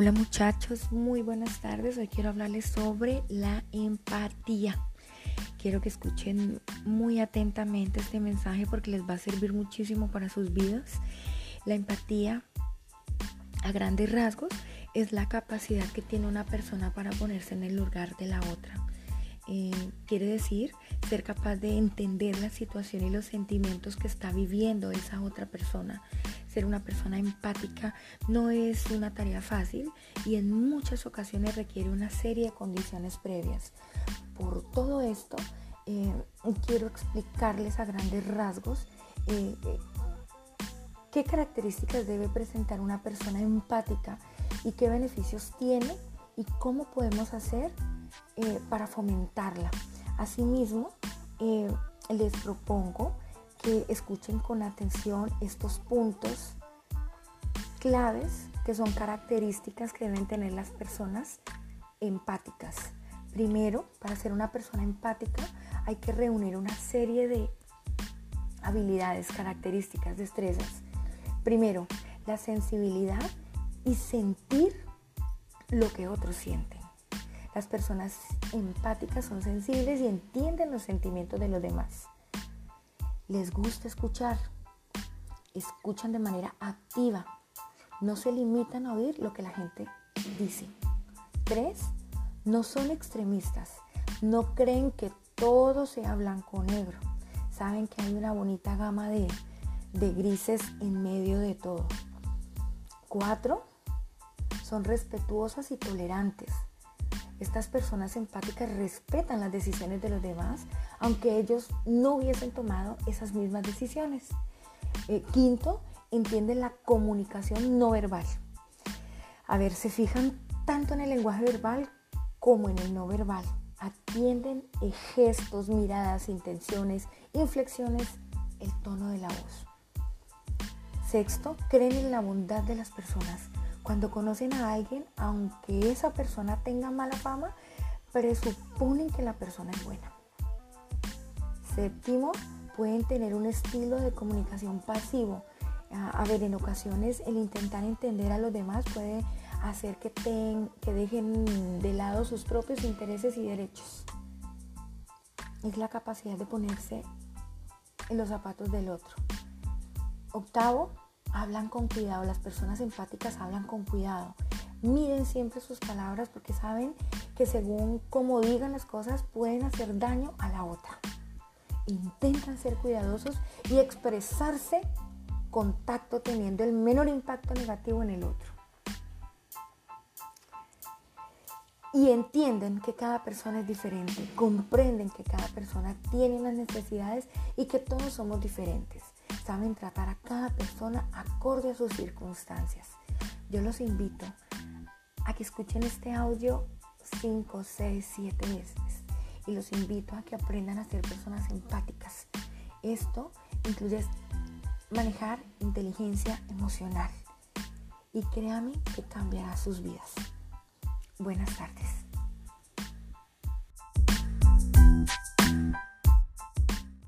Hola muchachos, muy buenas tardes. Hoy quiero hablarles sobre la empatía. Quiero que escuchen muy atentamente este mensaje porque les va a servir muchísimo para sus vidas. La empatía, a grandes rasgos, es la capacidad que tiene una persona para ponerse en el lugar de la otra. Eh, quiere decir ser capaz de entender la situación y los sentimientos que está viviendo esa otra persona ser una persona empática no es una tarea fácil y en muchas ocasiones requiere una serie de condiciones previas. Por todo esto, eh, quiero explicarles a grandes rasgos eh, eh, qué características debe presentar una persona empática y qué beneficios tiene y cómo podemos hacer para fomentarla. Asimismo, les propongo escuchen con atención estos puntos claves que son características que deben tener las personas empáticas. Primero, para ser una persona empática hay que reunir una serie de habilidades, características, destrezas. Primero, la sensibilidad y sentir lo que otros sienten. Las personas empáticas son sensibles y entienden los sentimientos de los demás les gusta escuchar, escuchan de manera activa, no se limitan a oír lo que la gente dice. Tres, no son extremistas, no creen que todo sea blanco o negro, saben que hay una bonita gama de, de grises en medio de todo. Cuatro, son respetuosas y tolerantes, estas personas empáticas respetan las decisiones de los demás, aunque ellos no hubiesen tomado esas mismas decisiones. Eh, quinto, entienden la comunicación no verbal. A ver, se fijan tanto en el lenguaje verbal como en el no verbal. Atienden gestos, miradas, intenciones, inflexiones, el tono de la voz. Sexto, creen en la bondad de las personas cuando conocen a alguien, aunque esa persona tenga mala fama, presuponen que la persona es buena. Séptimo, pueden tener un estilo de comunicación pasivo. A, ver, en ocasiones el intentar entender a los demás puede hacer que, que dejen de lado sus propios intereses y derechos. Es la capacidad de ponerse en los zapatos del otro. Octavo, hablan con cuidado, las personas empáticas hablan con cuidado. Miden siempre sus palabras porque saben que según como digan las cosas pueden hacer daño a la otra. Intentan ser cuidadosos y expresarse con tacto teniendo el menor impacto negativo en el otro. Y entienden que cada persona es diferente, comprenden que cada persona tiene unas necesidades y que todos somos diferentes saben tratar a cada persona acorde a sus circunstancias. Yo los invito a que escuchen este audio 5, 6, 7 veces y los invito a que aprendan a ser personas empáticas. Esto incluye manejar inteligencia emocional y créanme que cambiará sus vidas. Buenas tardes.